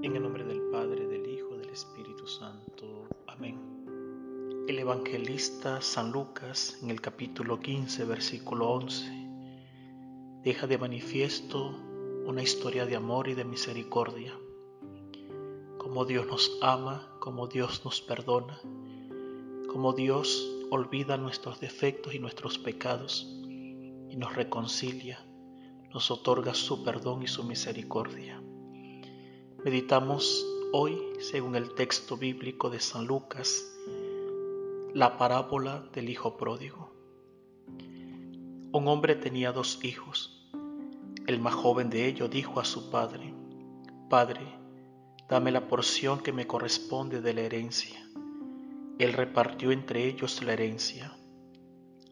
En el nombre del Padre, del Hijo, del Espíritu Santo. Amén. El evangelista San Lucas, en el capítulo 15, versículo 11, deja de manifiesto una historia de amor y de misericordia. Como Dios nos ama, como Dios nos perdona, como Dios olvida nuestros defectos y nuestros pecados y nos reconcilia, nos otorga su perdón y su misericordia. Meditamos hoy, según el texto bíblico de San Lucas, la parábola del Hijo Pródigo. Un hombre tenía dos hijos. El más joven de ellos dijo a su padre, Padre, dame la porción que me corresponde de la herencia. Él repartió entre ellos la herencia.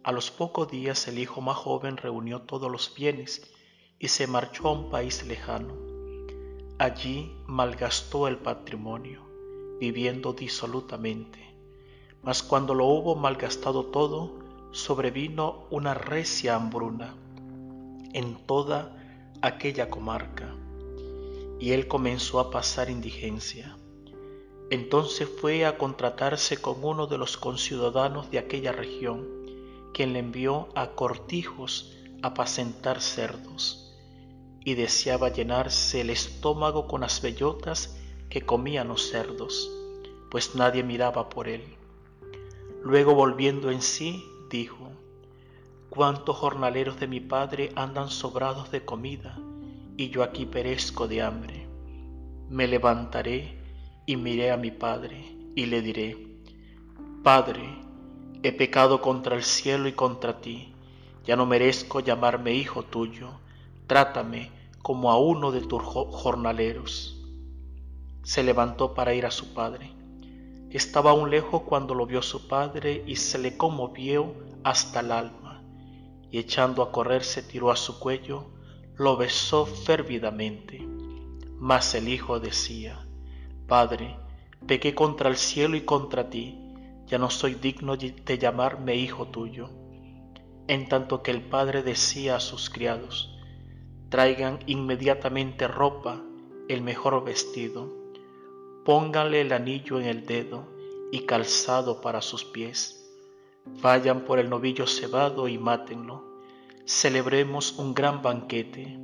A los pocos días el hijo más joven reunió todos los bienes y se marchó a un país lejano. Allí malgastó el patrimonio, viviendo disolutamente. Mas cuando lo hubo malgastado todo, sobrevino una recia hambruna en toda aquella comarca, y él comenzó a pasar indigencia. Entonces fue a contratarse con uno de los conciudadanos de aquella región, quien le envió a cortijos a apacentar cerdos, y deseaba llenarse el estómago con las bellotas que comían los cerdos, pues nadie miraba por él. Luego volviendo en sí, dijo, cuántos jornaleros de mi padre andan sobrados de comida, y yo aquí perezco de hambre. Me levantaré y miré a mi padre y le diré, Padre, he pecado contra el cielo y contra ti, ya no merezco llamarme hijo tuyo, trátame como a uno de tus jornaleros. Se levantó para ir a su padre. Estaba aún lejos cuando lo vio su padre y se le conmovió hasta el alma, y echando a correr se tiró a su cuello, lo besó fervidamente. Mas el hijo decía, Padre, pequé contra el cielo y contra ti, ya no soy digno de llamarme hijo tuyo. En tanto que el padre decía a sus criados, traigan inmediatamente ropa, el mejor vestido, pónganle el anillo en el dedo y calzado para sus pies, vayan por el novillo cebado y mátenlo, celebremos un gran banquete,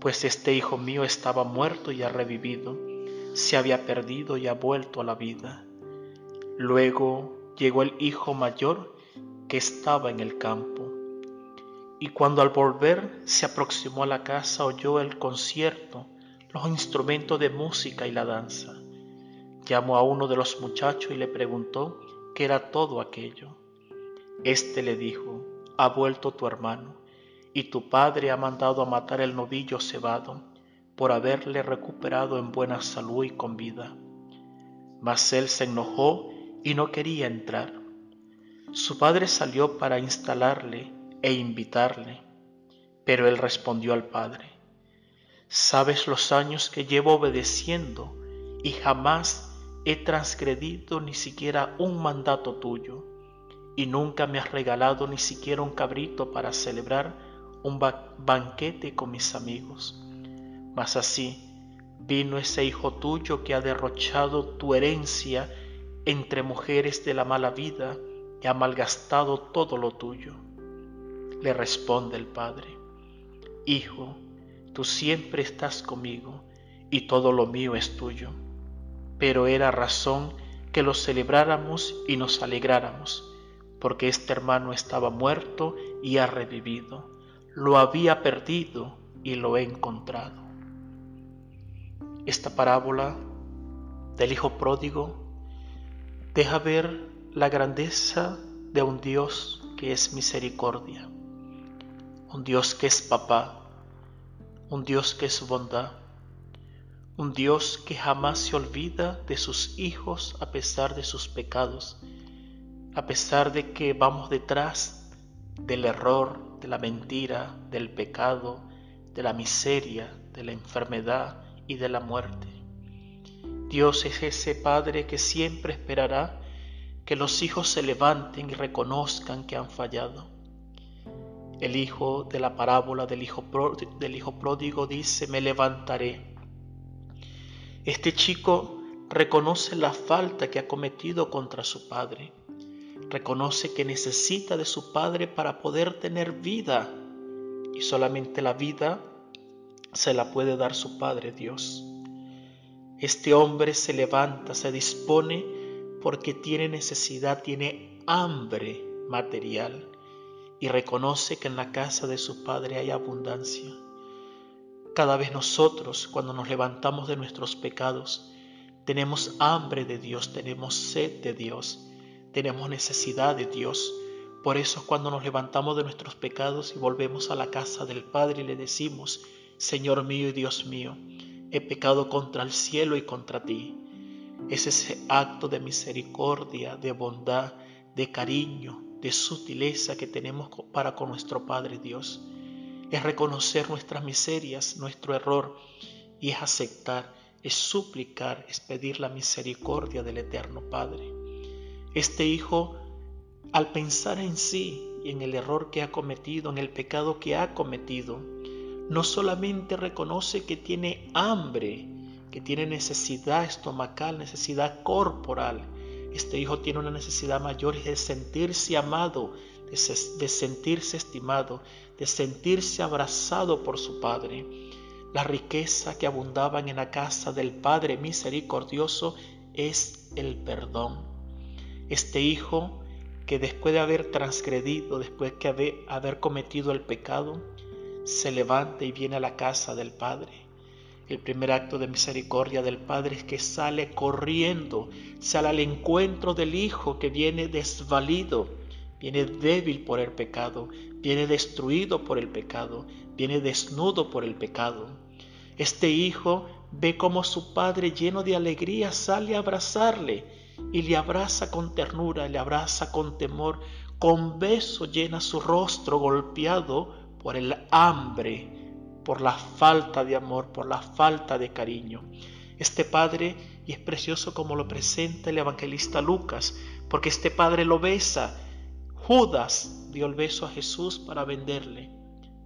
pues este hijo mío estaba muerto y ha revivido se había perdido y ha vuelto a la vida. Luego llegó el hijo mayor que estaba en el campo. Y cuando al volver se aproximó a la casa oyó el concierto, los instrumentos de música y la danza. Llamó a uno de los muchachos y le preguntó qué era todo aquello. Este le dijo, ha vuelto tu hermano, y tu padre ha mandado a matar el novillo cebado por haberle recuperado en buena salud y con vida. Mas él se enojó y no quería entrar. Su padre salió para instalarle e invitarle, pero él respondió al padre, Sabes los años que llevo obedeciendo y jamás he transgredido ni siquiera un mandato tuyo, y nunca me has regalado ni siquiera un cabrito para celebrar un banquete con mis amigos. Mas así vino ese hijo tuyo que ha derrochado tu herencia entre mujeres de la mala vida y ha malgastado todo lo tuyo. Le responde el padre, Hijo, tú siempre estás conmigo y todo lo mío es tuyo. Pero era razón que lo celebráramos y nos alegráramos, porque este hermano estaba muerto y ha revivido, lo había perdido y lo he encontrado. Esta parábola del Hijo Pródigo deja ver la grandeza de un Dios que es misericordia, un Dios que es papá, un Dios que es bondad, un Dios que jamás se olvida de sus hijos a pesar de sus pecados, a pesar de que vamos detrás del error, de la mentira, del pecado, de la miseria, de la enfermedad, y de la muerte. Dios es ese Padre que siempre esperará que los hijos se levanten y reconozcan que han fallado. El hijo de la parábola del hijo, del hijo pródigo dice, me levantaré. Este chico reconoce la falta que ha cometido contra su padre. Reconoce que necesita de su padre para poder tener vida. Y solamente la vida se la puede dar su Padre Dios. Este hombre se levanta, se dispone porque tiene necesidad, tiene hambre material y reconoce que en la casa de su Padre hay abundancia. Cada vez nosotros, cuando nos levantamos de nuestros pecados, tenemos hambre de Dios, tenemos sed de Dios, tenemos necesidad de Dios. Por eso cuando nos levantamos de nuestros pecados y volvemos a la casa del Padre y le decimos, Señor mío y Dios mío, he pecado contra el cielo y contra ti. Es ese acto de misericordia, de bondad, de cariño, de sutileza que tenemos para con nuestro Padre Dios. Es reconocer nuestras miserias, nuestro error, y es aceptar, es suplicar, es pedir la misericordia del Eterno Padre. Este Hijo, al pensar en sí y en el error que ha cometido, en el pecado que ha cometido, no solamente reconoce que tiene hambre, que tiene necesidad estomacal, necesidad corporal. Este hijo tiene una necesidad mayor de sentirse amado, de, sentirse estimado, de sentirse abrazado por su Padre. La riqueza que abundaban en la casa del Padre misericordioso es el perdón. Este hijo que después de haber transgredido, después de haber cometido el pecado, se levanta y viene a la casa del Padre. El primer acto de misericordia del Padre es que sale corriendo, sale al encuentro del Hijo que viene desvalido, viene débil por el pecado, viene destruido por el pecado, viene desnudo por el pecado. Este Hijo ve cómo su Padre lleno de alegría sale a abrazarle y le abraza con ternura, le abraza con temor, con beso llena su rostro golpeado por el hambre, por la falta de amor, por la falta de cariño. Este Padre, y es precioso como lo presenta el evangelista Lucas, porque este Padre lo besa. Judas dio el beso a Jesús para venderle.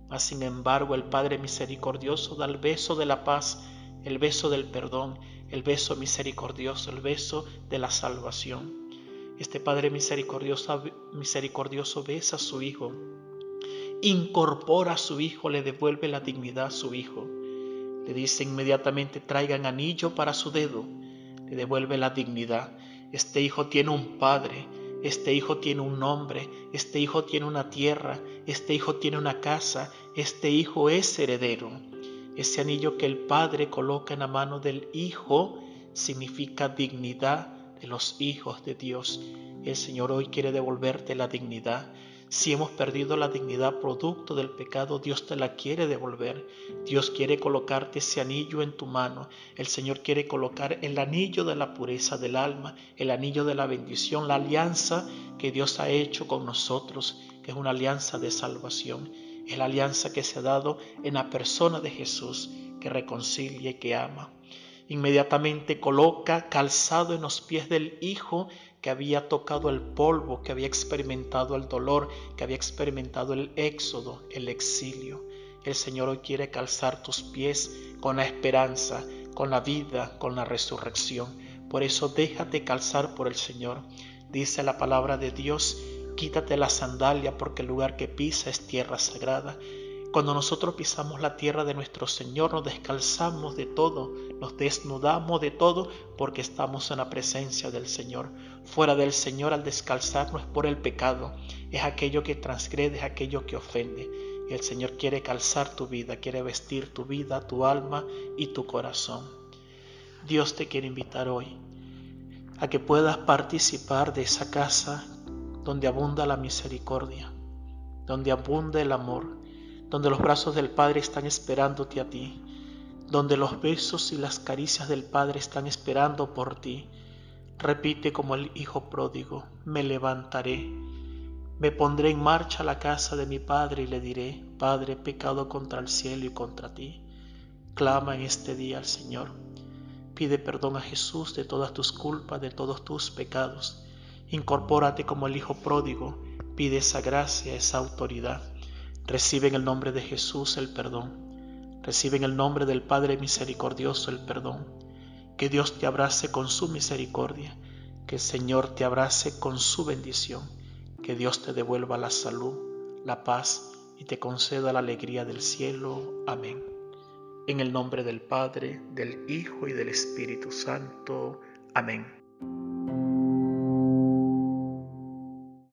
Mas sin embargo el Padre misericordioso da el beso de la paz, el beso del perdón, el beso misericordioso, el beso de la salvación. Este Padre misericordioso, misericordioso besa a su Hijo incorpora a su hijo, le devuelve la dignidad a su hijo. Le dice inmediatamente traigan anillo para su dedo, le devuelve la dignidad. Este hijo tiene un padre, este hijo tiene un nombre, este hijo tiene una tierra, este hijo tiene una casa, este hijo es heredero. Ese anillo que el padre coloca en la mano del hijo significa dignidad de los hijos de Dios. El Señor hoy quiere devolverte la dignidad. Si hemos perdido la dignidad producto del pecado, Dios te la quiere devolver. Dios quiere colocarte ese anillo en tu mano. El Señor quiere colocar el anillo de la pureza del alma, el anillo de la bendición, la alianza que Dios ha hecho con nosotros, que es una alianza de salvación. Es la alianza que se ha dado en la persona de Jesús, que reconcilia y que ama. Inmediatamente coloca calzado en los pies del Hijo que había tocado el polvo, que había experimentado el dolor, que había experimentado el éxodo, el exilio. El Señor hoy quiere calzar tus pies con la esperanza, con la vida, con la resurrección. Por eso déjate calzar por el Señor. Dice la palabra de Dios, quítate la sandalia porque el lugar que pisa es tierra sagrada. Cuando nosotros pisamos la tierra de nuestro Señor, nos descalzamos de todo, nos desnudamos de todo porque estamos en la presencia del Señor. Fuera del Señor al descalzarnos es por el pecado, es aquello que transgrede, es aquello que ofende. Y el Señor quiere calzar tu vida, quiere vestir tu vida, tu alma y tu corazón. Dios te quiere invitar hoy a que puedas participar de esa casa donde abunda la misericordia, donde abunda el amor, donde los brazos del Padre están esperándote a ti, donde los besos y las caricias del Padre están esperando por ti. Repite como el Hijo pródigo, me levantaré, me pondré en marcha a la casa de mi Padre y le diré, Padre, he pecado contra el cielo y contra ti. Clama en este día al Señor. Pide perdón a Jesús de todas tus culpas, de todos tus pecados. Incorpórate como el Hijo pródigo. Pide esa gracia, esa autoridad. Recibe en el nombre de Jesús el perdón. Recibe en el nombre del Padre misericordioso el perdón. Que Dios te abrace con su misericordia, que el Señor te abrace con su bendición, que Dios te devuelva la salud, la paz y te conceda la alegría del cielo. Amén. En el nombre del Padre, del Hijo y del Espíritu Santo. Amén.